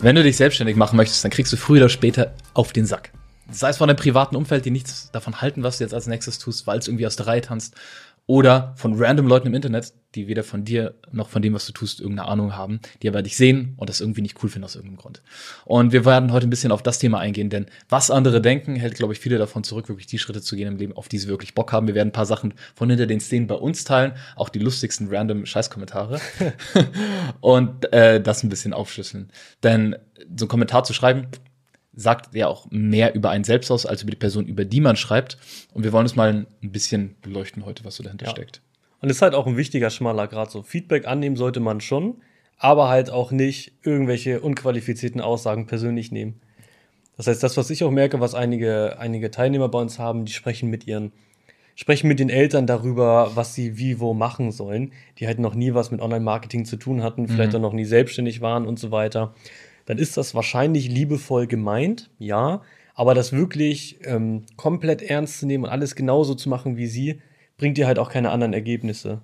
Wenn du dich selbstständig machen möchtest, dann kriegst du früher oder später auf den Sack. Sei es von deinem privaten Umfeld, die nichts davon halten, was du jetzt als nächstes tust, weil es irgendwie aus der Reihe tanzt. Oder von random Leuten im Internet, die weder von dir noch von dem, was du tust, irgendeine Ahnung haben, die aber dich sehen und das irgendwie nicht cool finden aus irgendeinem Grund. Und wir werden heute ein bisschen auf das Thema eingehen, denn was andere denken, hält, glaube ich, viele davon zurück, wirklich die Schritte zu gehen im Leben, auf die sie wirklich Bock haben. Wir werden ein paar Sachen von hinter den Szenen bei uns teilen, auch die lustigsten random Scheißkommentare und äh, das ein bisschen aufschlüsseln. Denn so einen Kommentar zu schreiben, sagt ja auch mehr über einen selbst aus, als über die Person, über die man schreibt. Und wir wollen es mal ein bisschen beleuchten heute, was so dahinter ja. steckt. Und es ist halt auch ein wichtiger schmaler Grad. So Feedback annehmen sollte man schon, aber halt auch nicht irgendwelche unqualifizierten Aussagen persönlich nehmen. Das heißt, das, was ich auch merke, was einige, einige Teilnehmer bei uns haben, die sprechen mit ihren, sprechen mit den Eltern darüber, was sie wie wo machen sollen, die halt noch nie was mit Online-Marketing zu tun hatten, vielleicht mhm. auch noch nie selbstständig waren und so weiter dann ist das wahrscheinlich liebevoll gemeint, ja. Aber das wirklich ähm, komplett ernst zu nehmen und alles genauso zu machen wie sie, bringt dir halt auch keine anderen Ergebnisse.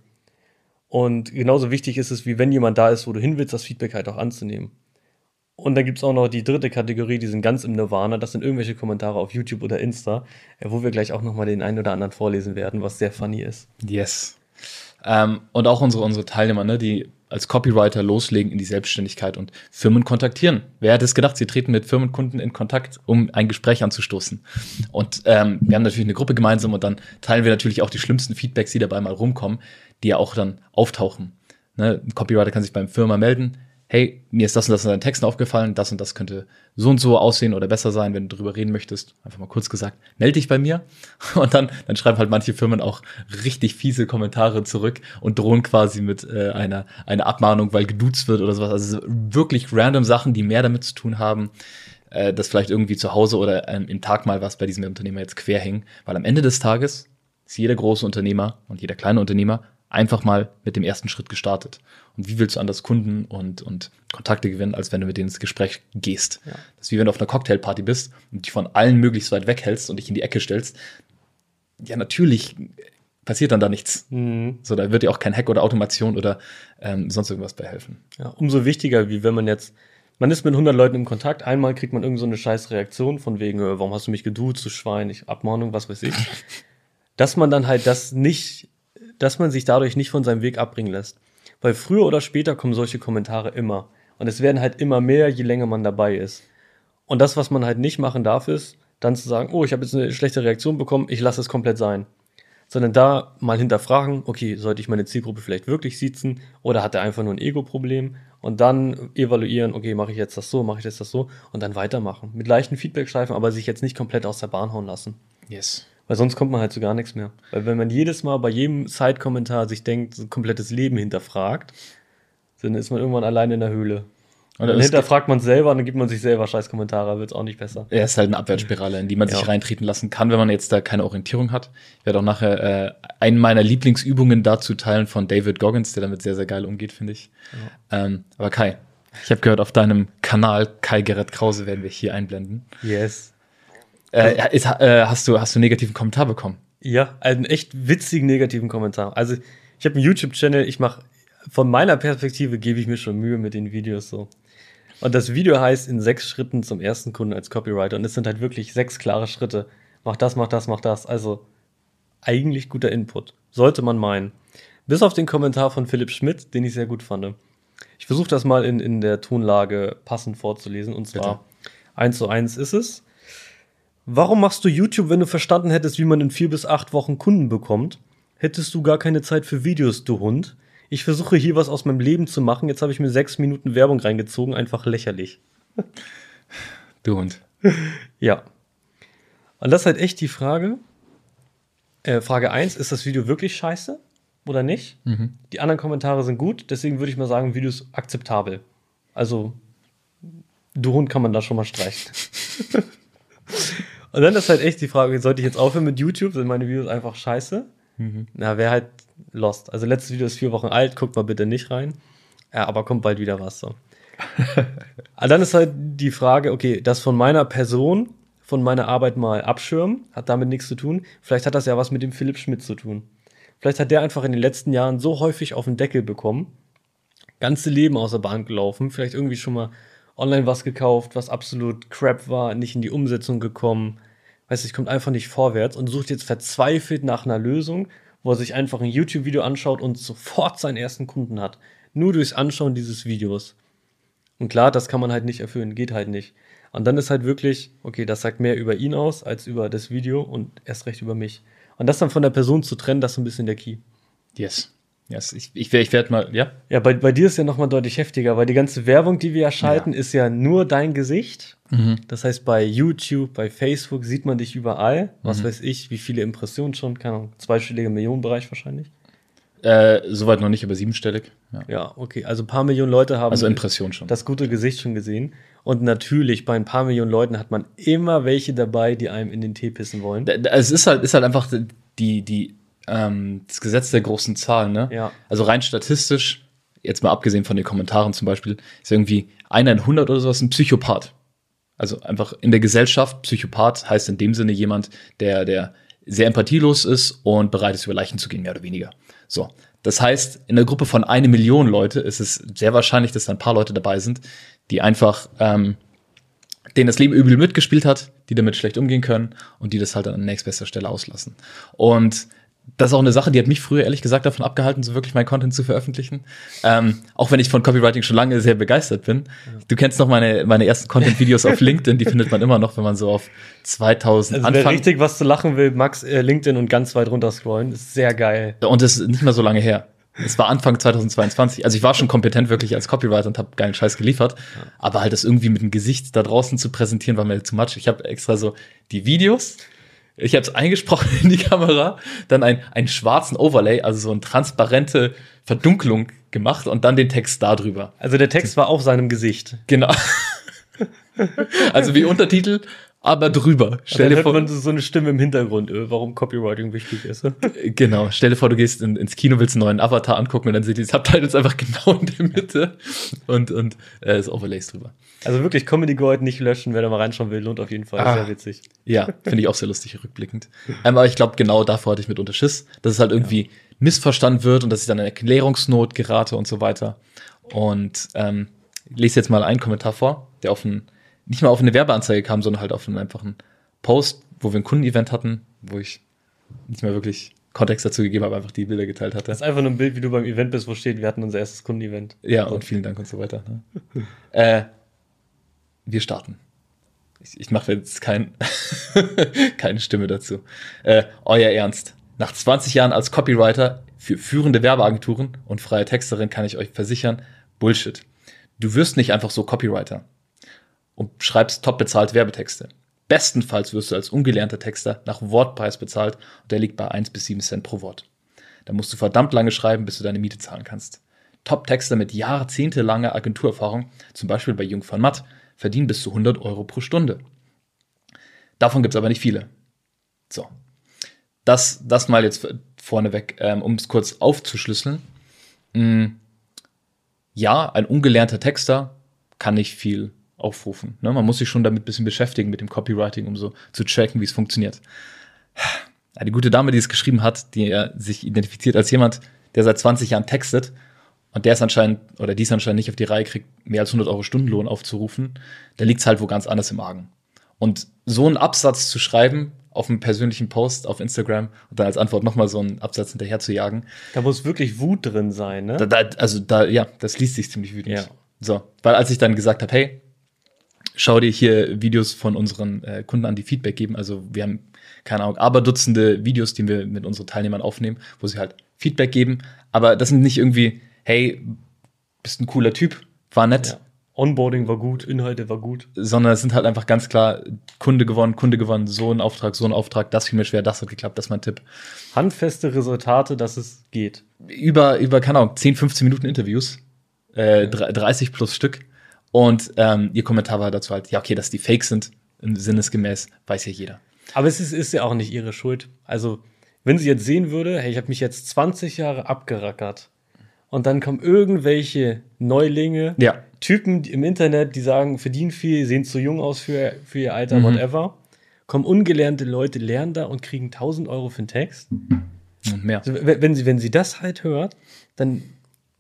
Und genauso wichtig ist es, wie wenn jemand da ist, wo du hin willst, das Feedback halt auch anzunehmen. Und dann gibt es auch noch die dritte Kategorie, die sind ganz im Nirvana. Das sind irgendwelche Kommentare auf YouTube oder Insta, äh, wo wir gleich auch nochmal den einen oder anderen vorlesen werden, was sehr funny ist. Yes. Ähm, und auch unsere, unsere Teilnehmer, ne, die als Copywriter loslegen in die Selbstständigkeit und Firmen kontaktieren. Wer hätte es gedacht, sie treten mit Firmenkunden in Kontakt, um ein Gespräch anzustoßen. Und ähm, wir haben natürlich eine Gruppe gemeinsam und dann teilen wir natürlich auch die schlimmsten Feedbacks, die dabei mal rumkommen, die ja auch dann auftauchen. Ne? Ein Copywriter kann sich beim Firma melden, hey, mir ist das und das in deinen Texten aufgefallen, das und das könnte so und so aussehen oder besser sein, wenn du drüber reden möchtest. Einfach mal kurz gesagt, melde dich bei mir. Und dann, dann schreiben halt manche Firmen auch richtig fiese Kommentare zurück und drohen quasi mit äh, einer, einer Abmahnung, weil geduzt wird oder sowas. Also wirklich random Sachen, die mehr damit zu tun haben, äh, dass vielleicht irgendwie zu Hause oder ähm, im Tag mal was bei diesem Unternehmer jetzt quer hängen. Weil am Ende des Tages ist jeder große Unternehmer und jeder kleine Unternehmer einfach mal mit dem ersten Schritt gestartet. Und wie willst du anders Kunden und, und Kontakte gewinnen, als wenn du mit denen ins Gespräch gehst? Ja. Das ist wie wenn du auf einer Cocktailparty bist und dich von allen möglichst weit weghältst und dich in die Ecke stellst. Ja, natürlich passiert dann da nichts. Mhm. So, da wird dir auch kein Hack oder Automation oder ähm, sonst irgendwas bei helfen. Ja, umso wichtiger, wie wenn man jetzt, man ist mit 100 Leuten im Kontakt, einmal kriegt man irgend so eine scheiß Reaktion von wegen, äh, warum hast du mich geduzt, du Schwein, ich, Abmahnung, was weiß ich. Dass man dann halt das nicht dass man sich dadurch nicht von seinem Weg abbringen lässt. Weil früher oder später kommen solche Kommentare immer. Und es werden halt immer mehr, je länger man dabei ist. Und das, was man halt nicht machen darf, ist, dann zu sagen, oh, ich habe jetzt eine schlechte Reaktion bekommen, ich lasse es komplett sein. Sondern da mal hinterfragen, okay, sollte ich meine Zielgruppe vielleicht wirklich sitzen oder hat er einfach nur ein Ego-Problem? Und dann evaluieren, okay, mache ich jetzt das so, mache ich jetzt das so und dann weitermachen. Mit leichten Feedback-Schleifen, aber sich jetzt nicht komplett aus der Bahn hauen lassen. Yes. Weil sonst kommt man halt zu gar nichts mehr. Weil wenn man jedes Mal bei jedem Side-Kommentar sich denkt, so ein komplettes Leben hinterfragt, dann ist man irgendwann allein in der Höhle. Und dann hinterfragt man selber und dann gibt man sich selber scheiß Kommentare, wird es auch nicht besser. Er ist halt eine Abwärtsspirale, in die man ja. sich reintreten lassen kann, wenn man jetzt da keine Orientierung hat. Ich werde auch nachher äh, einen meiner Lieblingsübungen dazu teilen von David Goggins, der damit sehr, sehr geil umgeht, finde ich. Ja. Ähm, aber Kai, ich habe gehört, auf deinem Kanal Kai Gerrit Krause werden wir hier einblenden. Yes. Äh, ist, äh, hast, du, hast du einen negativen Kommentar bekommen? Ja, einen echt witzigen negativen Kommentar. Also, ich habe einen YouTube-Channel, ich mache, von meiner Perspektive gebe ich mir schon Mühe mit den Videos so. Und das Video heißt in sechs Schritten zum ersten Kunden als Copywriter. Und es sind halt wirklich sechs klare Schritte. Mach das, mach das, mach das. Also eigentlich guter Input. Sollte man meinen. Bis auf den Kommentar von Philipp Schmidt, den ich sehr gut fand. Ich versuche das mal in, in der Tonlage passend vorzulesen. Und zwar eins zu eins ist es. Warum machst du YouTube, wenn du verstanden hättest, wie man in vier bis acht Wochen Kunden bekommt? Hättest du gar keine Zeit für Videos, du Hund? Ich versuche hier was aus meinem Leben zu machen. Jetzt habe ich mir sechs Minuten Werbung reingezogen. Einfach lächerlich. Du Hund. Ja. Und das ist halt echt die Frage. Äh, Frage 1, ist das Video wirklich scheiße oder nicht? Mhm. Die anderen Kommentare sind gut, deswegen würde ich mal sagen, Video ist akzeptabel. Also, du Hund kann man da schon mal streichen. Und dann ist halt echt die Frage, sollte ich jetzt aufhören mit YouTube? Sind meine Videos einfach scheiße? Mhm. Na, wäre halt lost. Also letztes Video ist vier Wochen alt, guckt mal bitte nicht rein. Ja, aber kommt bald wieder was so. aber dann ist halt die Frage, okay, das von meiner Person, von meiner Arbeit mal abschirmen, hat damit nichts zu tun. Vielleicht hat das ja was mit dem Philipp Schmidt zu tun. Vielleicht hat der einfach in den letzten Jahren so häufig auf den Deckel bekommen, ganze Leben aus der Bahn gelaufen, vielleicht irgendwie schon mal online was gekauft, was absolut crap war, nicht in die Umsetzung gekommen. Weißt du, ich kommt einfach nicht vorwärts und sucht jetzt verzweifelt nach einer Lösung, wo er sich einfach ein YouTube-Video anschaut und sofort seinen ersten Kunden hat. Nur durchs Anschauen dieses Videos. Und klar, das kann man halt nicht erfüllen, geht halt nicht. Und dann ist halt wirklich, okay, das sagt mehr über ihn aus als über das Video und erst recht über mich. Und das dann von der Person zu trennen, das ist ein bisschen der Key. Yes. Yes, ich, ich, ich werde mal, ja? Ja, bei, bei dir ist ja nochmal deutlich heftiger, weil die ganze Werbung, die wir ja schalten, Ja. ist ja nur dein Gesicht. Mhm. Das heißt, bei YouTube, bei Facebook sieht man dich überall. Was Mhm. weiß ich, wie viele Impressionen schon, keine Ahnung, zweistelliger Millionenbereich wahrscheinlich. Äh, soweit noch nicht, aber siebenstellig. Ja. Ja, okay, also ein paar Millionen Leute haben Also Impression schon. das gute Gesicht schon gesehen. Und natürlich, bei ein paar Millionen Leuten hat man immer welche dabei, die einem in den Tee pissen wollen. Da- Es ist halt, ist halt einfach die, die, ähm, das Gesetz der großen Zahlen, ne? Ja. Also rein statistisch, jetzt mal abgesehen von den Kommentaren zum Beispiel, ist irgendwie einer in 100 oder sowas ein Psychopath. Also einfach in der Gesellschaft, Psychopath heißt in dem Sinne jemand, der, der sehr empathielos ist und bereit ist, über Leichen zu gehen, mehr oder weniger. So. Das heißt, in der Gruppe von eine Million Leute ist es sehr wahrscheinlich, dass da ein paar Leute dabei sind, die einfach, ähm, denen das Leben übel mitgespielt hat, die damit schlecht umgehen können und die das halt an nächstbester Stelle auslassen. Und das ist auch eine Sache, die hat mich früher ehrlich gesagt davon abgehalten, so wirklich mein Content zu veröffentlichen. Ähm, auch wenn ich von Copywriting schon lange sehr begeistert bin. Du kennst noch meine, meine ersten Content-Videos auf LinkedIn, die findet man immer noch, wenn man so auf 2000 Also wer Anfang. richtig was zu lachen will, Max äh, LinkedIn und ganz weit runter scrollen, ist sehr geil. Und das ist nicht mal so lange her. Es war Anfang 2022. Also ich war schon kompetent wirklich als Copywriter und habe geilen Scheiß geliefert. Aber halt das irgendwie mit dem Gesicht da draußen zu präsentieren, war mir zu much. Ich habe extra so die Videos, ich habe es eingesprochen in die Kamera, dann ein, einen schwarzen Overlay, also so eine transparente Verdunkelung gemacht und dann den Text da drüber. Also der Text war auf seinem Gesicht. Genau. also wie Untertitel, aber drüber. Stell dir vor, man so eine Stimme im Hintergrund, äh, warum Copywriting wichtig ist. Genau, stell dir vor, du gehst in, ins Kino, willst einen neuen Avatar angucken und dann sind die Subtitles einfach genau in der Mitte und, und äh, das Overlays drüber. Also wirklich Comedy Gold nicht löschen, wer da mal reinschauen will, lohnt auf jeden Fall. Ah. Sehr witzig. Ja, finde ich auch sehr lustig rückblickend. Ähm, aber ich glaube, genau davor hatte ich mit Unterschiss, dass es halt irgendwie missverstanden wird und dass ich dann in Erklärungsnot gerate und so weiter. Und ähm, lese jetzt mal einen Kommentar vor, der auf ein, nicht mal auf eine Werbeanzeige kam, sondern halt auf einen einfachen Post, wo wir ein Kundenevent hatten, wo ich nicht mehr wirklich Kontext dazu gegeben habe, einfach die Bilder geteilt hatte. Das ist einfach nur ein Bild, wie du beim Event bist, wo steht, wir hatten unser erstes Kundenevent. Ja, und vielen Dank und so weiter. Ne? äh, wir starten. Ich, ich mache jetzt kein, keine Stimme dazu. Äh, euer Ernst. Nach 20 Jahren als Copywriter für führende Werbeagenturen und freie Texterin kann ich euch versichern, Bullshit. Du wirst nicht einfach so Copywriter und schreibst top bezahlt Werbetexte. Bestenfalls wirst du als ungelernter Texter nach Wortpreis bezahlt und der liegt bei 1 bis 7 Cent pro Wort. Da musst du verdammt lange schreiben, bis du deine Miete zahlen kannst. Top-Texter mit jahrzehntelanger Agenturerfahrung, zum Beispiel bei Jung von Matt, verdienen bis zu 100 Euro pro Stunde. Davon gibt es aber nicht viele. So. Das, das mal jetzt vorneweg, ähm, um es kurz aufzuschlüsseln. Mm, ja, ein ungelernter Texter kann nicht viel aufrufen. Ne? Man muss sich schon damit ein bisschen beschäftigen, mit dem Copywriting, um so zu tracken, wie es funktioniert. Ja, die gute Dame, die es geschrieben hat, die ja sich identifiziert als jemand, der seit 20 Jahren textet und der es anscheinend oder dies anscheinend nicht auf die Reihe kriegt, mehr als 100 Euro Stundenlohn aufzurufen, da liegt es halt wo ganz anders im Argen. Und so einen Absatz zu schreiben auf einem persönlichen Post auf Instagram und dann als Antwort nochmal so einen Absatz hinterher zu jagen, Da muss wirklich Wut drin sein, ne? da, da, also da, ja, das liest sich ziemlich wütend. Ja. So, weil als ich dann gesagt habe, hey, schau dir hier Videos von unseren äh, Kunden an, die Feedback geben. Also wir haben, keine Ahnung, aber Dutzende Videos, die wir mit unseren Teilnehmern aufnehmen, wo sie halt Feedback geben. Aber das sind nicht irgendwie, hey, bist ein cooler Typ, war nett, Ja. Onboarding war gut, Inhalte war gut. sondern es sind halt einfach ganz klar Kunde gewonnen, Kunde gewonnen, so ein Auftrag, so ein Auftrag, das fiel mir schwer, das hat geklappt, das ist mein Tipp. Handfeste Resultate, dass es geht. über, über, keine Ahnung, 10, 15 Minuten Interviews, äh, 30 plus Stück. Und ähm, ihr Kommentar war dazu halt, ja, okay, dass die fake sind, im sinnesgemäß, weiß ja jeder. Aber es ist, ist ja auch nicht ihre Schuld. Also, wenn sie jetzt sehen würde, hey, ich habe mich jetzt 20 Jahre abgerackert und dann kommen irgendwelche Neulinge, Ja. Typen im Internet, die sagen, verdienen viel, sehen zu jung aus für, für ihr Alter, Mhm. whatever. Kommen ungelernte Leute, lernen da und kriegen 1000 Euro für einen Text. Und mehr. Also, wenn sie, wenn sie das halt hört, dann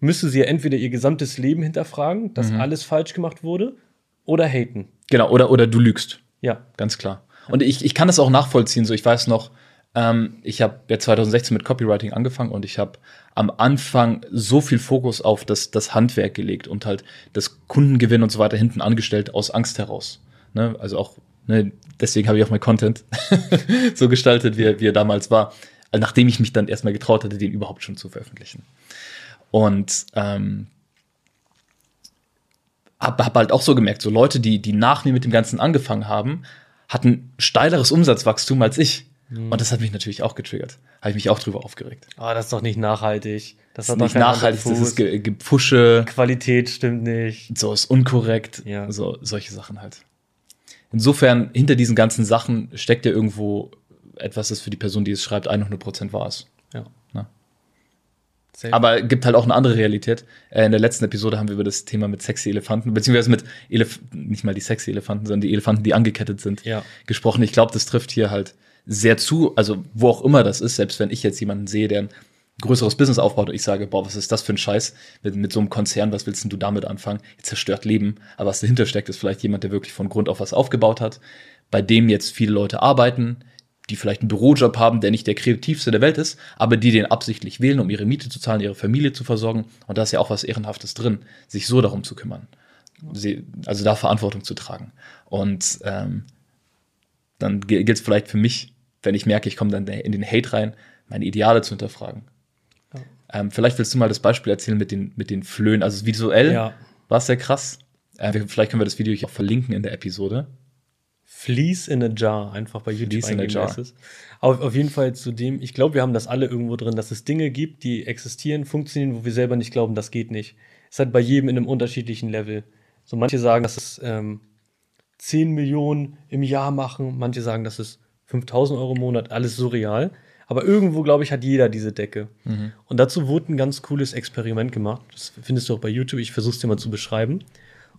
müsste sie ja entweder ihr gesamtes Leben hinterfragen, dass Mhm. alles falsch gemacht wurde, oder haten. Genau, oder, oder du lügst. Ja. Ganz klar. Und ich, ich kann das auch nachvollziehen. So, ich weiß noch, ähm, ich habe ja 2016 mit Copywriting angefangen und ich habe am Anfang so viel Fokus auf das, das Handwerk gelegt und halt das Kundengewinn und so weiter hinten angestellt aus Angst heraus. Ne? Also auch, ne, deswegen habe ich auch mein Content so gestaltet, wie, er- wie er damals war, nachdem ich mich dann erstmal getraut hatte, den überhaupt schon zu veröffentlichen. Und ähm, habe hab halt auch so gemerkt, so Leute, die, die nach mir mit dem Ganzen angefangen haben, hatten steileres Umsatzwachstum als ich. Und das hat mich natürlich auch getriggert. Habe ich mich auch drüber aufgeregt. Ah, das ist doch nicht nachhaltig. Das, Das ist doch nicht nachhaltig, das ist Ge- Gepfusche, Qualität stimmt nicht. so ist unkorrekt, Ja. so solche Sachen halt. Insofern, hinter diesen ganzen Sachen steckt ja irgendwo etwas, das für die Person, die es schreibt, 100% wahr ist. Ja. Safe. Aber gibt halt auch eine andere Realität. Äh, in der letzten Episode haben wir über das Thema mit sexy Elefanten, beziehungsweise mit Elef nicht mal die sexy Elefanten, sondern die Elefanten, die angekettet sind, Ja. gesprochen. Ich glaube, das trifft hier halt sehr zu, also wo auch immer das ist, selbst wenn ich jetzt jemanden sehe, der ein größeres Business aufbaut und ich sage, boah, was ist das für ein Scheiß mit, mit so einem Konzern, was willst denn du damit anfangen? Ihr zerstört Leben. Aber was dahinter steckt, ist vielleicht jemand, der wirklich von Grund auf was aufgebaut hat, bei dem jetzt viele Leute arbeiten, die vielleicht einen Bürojob haben, der nicht der kreativste der Welt ist, aber die den absichtlich wählen, um ihre Miete zu zahlen, ihre Familie zu versorgen. Und da ist ja auch was Ehrenhaftes drin, sich so darum zu kümmern. Sie, also da Verantwortung zu tragen. Und ähm, dann gilt es vielleicht für mich, wenn ich merke, ich komme dann in den Hate rein, meine Ideale zu hinterfragen. Ja. Ähm, vielleicht willst du mal das Beispiel erzählen mit den, mit den Flöhen. Also visuell Ja. war es sehr krass. Äh, vielleicht können wir das Video hier auch verlinken in der Episode. Fleece in a Jar, einfach bei YouTube Fleece in a Jar. Auf, auf jeden Fall zu dem, ich glaube, wir haben das alle irgendwo drin, dass es Dinge gibt, die existieren, funktionieren, wo wir selber nicht glauben, das geht nicht. Es hat bei jedem in einem unterschiedlichen Level. So manche sagen, dass es ähm, 10 Millionen im Jahr machen, manche sagen, dass es 5000 Euro im Monat, alles surreal. Aber irgendwo, glaube ich, hat jeder diese Decke. Und dazu wurde ein ganz cooles Experiment gemacht. Das findest du auch bei YouTube. Ich versuche es dir mal zu beschreiben.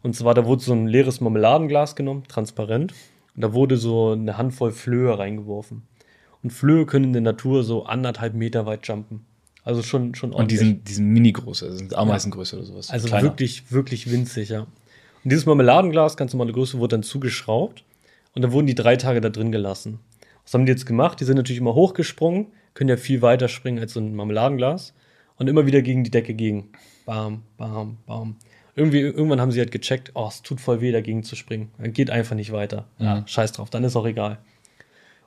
Und zwar, da wurde so ein leeres Marmeladenglas genommen, transparent. Und da wurde so eine Handvoll Flöhe reingeworfen. Und Flöhe können in der Natur so anderthalb Meter weit jumpen. Also schon, schon Und die sind, die sind mini-große, also sind Ameisengröße oder sowas. also Kleiner. wirklich, wirklich winzig, ja. Und dieses Marmeladenglas, ganz normale Größe, wurde dann zugeschraubt und dann wurden die drei Tage da drin gelassen. Was haben die jetzt gemacht? Die sind natürlich immer hochgesprungen, können ja viel weiter springen als so ein Marmeladenglas und immer wieder gegen die Decke gegen. Bam, bam, bam. Irgendwie, irgendwann haben sie halt gecheckt, oh, es tut voll weh, dagegen zu springen. Geht einfach nicht weiter. Ja, scheiß drauf, dann ist auch egal.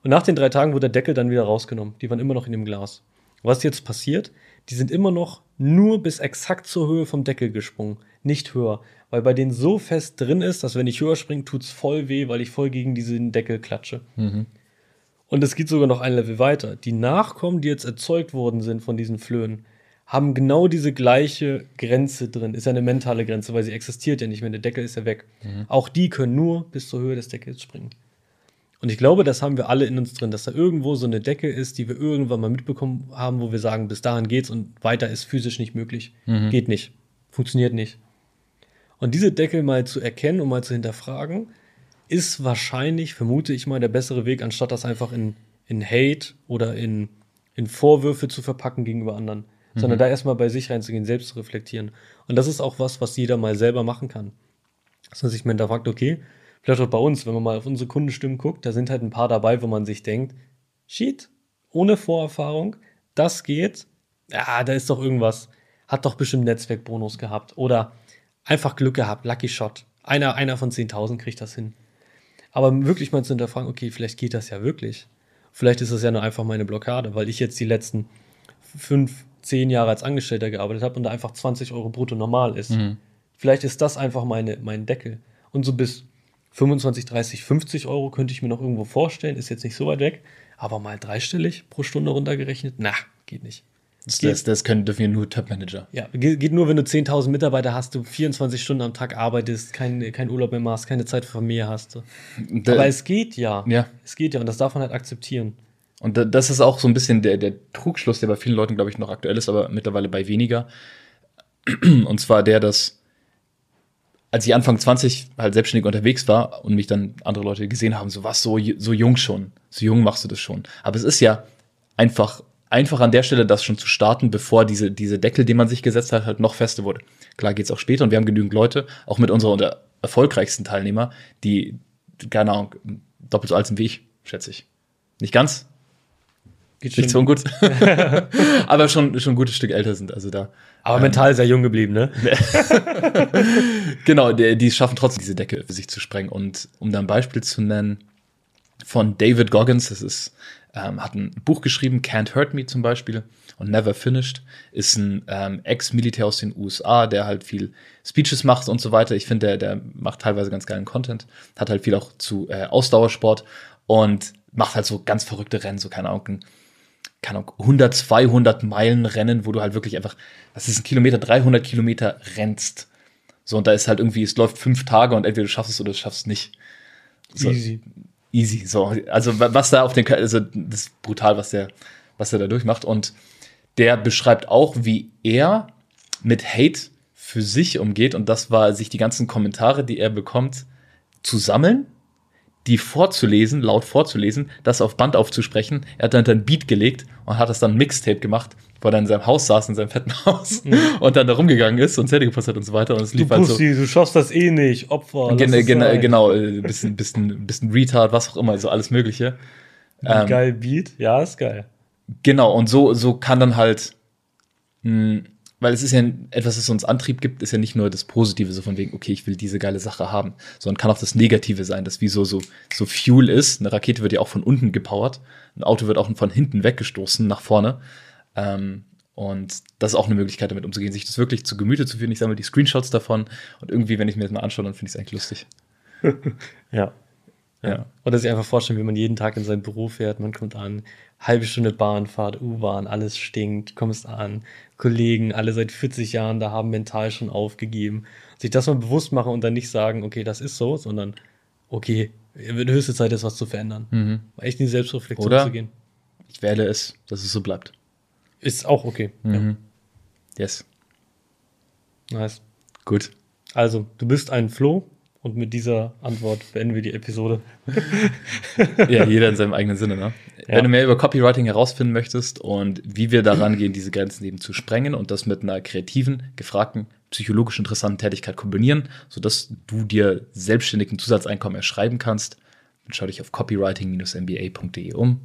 Und nach den drei Tagen wurde der Deckel dann wieder rausgenommen. Die waren immer noch in dem Glas. Was jetzt passiert? Die sind immer noch nur bis exakt zur Höhe vom Deckel gesprungen, nicht höher. Weil bei denen so fest drin ist, dass wenn ich höher springe, tut's voll weh, weil ich voll gegen diesen Deckel klatsche. Und es geht sogar noch ein Level weiter. Die Nachkommen, die jetzt erzeugt worden sind von diesen Flöhen, haben genau diese gleiche Grenze drin. Ist ja eine mentale Grenze, weil sie existiert ja nicht mehr. Der Deckel ist ja weg. Auch die können nur bis zur Höhe des Deckels springen. Und ich glaube, das haben wir alle in uns drin, dass da irgendwo so eine Decke ist, die wir irgendwann mal mitbekommen haben, wo wir sagen, bis dahin geht's und weiter ist physisch nicht möglich. Geht nicht. Funktioniert nicht. Und diese Deckel mal zu erkennen und mal zu hinterfragen, ist wahrscheinlich, vermute ich mal, der bessere Weg, anstatt das einfach in, in Hate oder in, in Vorwürfe zu verpacken gegenüber anderen. Sondern da erstmal bei sich reinzugehen, selbst zu reflektieren. Und das ist auch was, was jeder mal selber machen kann. Dass man sich mal hinterfragt, okay, vielleicht auch bei uns, wenn man mal auf unsere Kundenstimmen guckt, da sind halt ein paar dabei, wo man sich denkt, shit, ohne Vorerfahrung, das geht, ja, da ist doch irgendwas, hat doch bestimmt Netzwerkbonus gehabt oder einfach Glück gehabt, Lucky Shot. Einer, einer von 10.000 kriegt das hin. Aber wirklich mal zu hinterfragen, okay, vielleicht geht das ja wirklich. Vielleicht ist das ja nur einfach meine Blockade, weil ich jetzt die letzten fünf, zehn Jahre als Angestellter gearbeitet habe und da einfach 20 Euro brutto normal ist. Vielleicht ist das einfach meine, mein Deckel. Und so bis 25, 30, 50 Euro könnte ich mir noch irgendwo vorstellen, ist jetzt nicht so weit weg, aber mal dreistellig pro Stunde runtergerechnet, na, geht nicht. Das, das, das können, dürfen ja nur Top-Manager. Ja, geht geht nur, wenn du 10.000 Mitarbeiter hast, du 24 Stunden am Tag arbeitest, kein, kein Urlaub mehr machst, keine Zeit für Familie hast. Da- Aber es geht ja. Ja. Es geht ja und das darf man halt akzeptieren. Und da- das ist auch so ein bisschen der, der Trugschluss, der bei vielen Leuten, glaube ich, noch aktuell ist, aber mittlerweile bei weniger. Und zwar der, dass als ich Anfang 20 halt selbstständig unterwegs war und mich dann andere Leute gesehen haben, so was, so, so jung schon, so jung machst du das schon. Aber es ist ja einfach, einfach an der Stelle, das schon zu starten, bevor diese, diese Deckel, den man sich gesetzt hat, halt noch fester wurde. Klar geht's auch später und wir haben genügend Leute, auch mit unserer erfolgreichsten Teilnehmer, die, keine Ahnung, doppelt so alt sind wie ich, schätze ich. Nicht ganz, Geht nicht so gut, aber schon, schon ein gutes Stück älter sind. Also da, Aber mental sehr jung geblieben, ne? genau, die, die schaffen trotzdem diese Decke für sich zu sprengen. Und um da ein Beispiel zu nennen, von David Goggins, das ist, ähm, hat ein Buch geschrieben, Can't Hurt Me zum Beispiel und Never Finished, ist ein ähm, Ex-Militär aus den USA, der halt viel Speeches macht und so weiter. Ich finde, der, der macht teilweise ganz geilen Content, hat halt viel auch zu äh, Ausdauersport und macht halt so ganz verrückte Rennen, so keine Ahnung, keine Ahnung, 100, 200 Meilen Rennen, wo du halt wirklich einfach, das ist ein Kilometer, 300 Kilometer rennst. So, und da ist halt irgendwie, es läuft fünf Tage und entweder du schaffst es oder du schaffst es nicht. So, Easy. Easy, so. Also, wa- was da auf den, also, das ist brutal, was der, was der da durchmacht. Und der beschreibt auch, wie er mit Hate für sich umgeht. Und das war, sich die ganzen Kommentare, die er bekommt, zu sammeln, die vorzulesen, laut vorzulesen, das auf Band aufzusprechen. Er hat dann ein Beat gelegt und hat das dann Mixtape gemacht, wo er dann in seinem Haus saß, in seinem fetten Haus und dann da rumgegangen ist und Zähne geputzt hat und so weiter. Und es Du lief halt so. Pussy, du schaffst das eh nicht, Opfer. Gen gen sein. genau, äh, bisschen, bisschen, bisschen Retard, was auch immer, so alles Mögliche. Ähm, Geil Beat, ja, ist geil. Genau, und so, so kann dann halt, mh, weil es ist ja etwas, das uns Antrieb gibt, ist ja nicht nur das Positive, so von wegen, okay, ich will diese geile Sache haben, sondern kann auch das Negative sein, das wie so, so, so Fuel ist. Eine Rakete wird ja auch von unten gepowert, ein Auto wird auch von hinten weggestoßen nach vorne. Ähm, und das ist auch eine Möglichkeit, damit umzugehen, sich das wirklich zu Gemüte zu führen. Ich sammle die Screenshots davon und irgendwie, wenn ich mir das mal anschaue, dann finde ich es eigentlich lustig. Ja. Ja. Oder sich einfach vorstellen, wie man jeden Tag in sein Büro fährt, man kommt an, halbe Stunde Bahnfahrt, U-Bahn, alles stinkt, kommst an, Kollegen, alle seit 40 Jahren da haben mental schon aufgegeben. Sich das mal bewusst machen und dann nicht sagen, okay, das ist so, sondern okay, wird höchste Zeit, jetzt was zu verändern. Mhm. Echt in die Selbstreflexion Oder? zu gehen. Ich wähle es, dass es so bleibt. Ist auch okay. Mhm. Yes. Ja, nice. Gut. Also, du bist ein Flo und mit dieser Antwort beenden wir die Episode. Ja, jeder in seinem eigenen Sinne, ne? Ja. Wenn du mehr über Copywriting herausfinden möchtest und wie wir daran gehen, diese Grenzen eben zu sprengen und das mit einer kreativen, gefragten, psychologisch interessanten Tätigkeit kombinieren, sodass du dir selbstständigen Zusatzeinkommen erschreiben kannst, dann schau dich auf copywriting-mba.de um.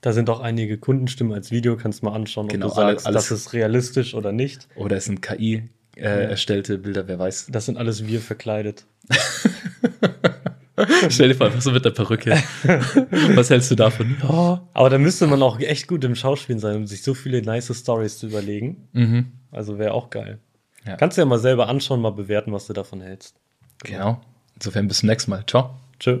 Da sind auch einige Kundenstimmen als Video, kannst du mal anschauen, Genau, ob du sagst, alles- das ist realistisch oder nicht. Oder es sind KI äh, erstellte Bilder, wer weiß. Das sind alles wir verkleidet. Stell dir vor, einfach so mit der Perücke. Was hältst du davon? Ja. Aber da müsste man auch echt gut im Schauspielen sein, um sich so viele nice Stories zu überlegen. Mhm. Also wäre auch geil. Ja. Kannst du ja mal selber anschauen, mal bewerten, was du davon hältst. Genau. Insofern bis zum nächsten Mal. Ciao. Tschö.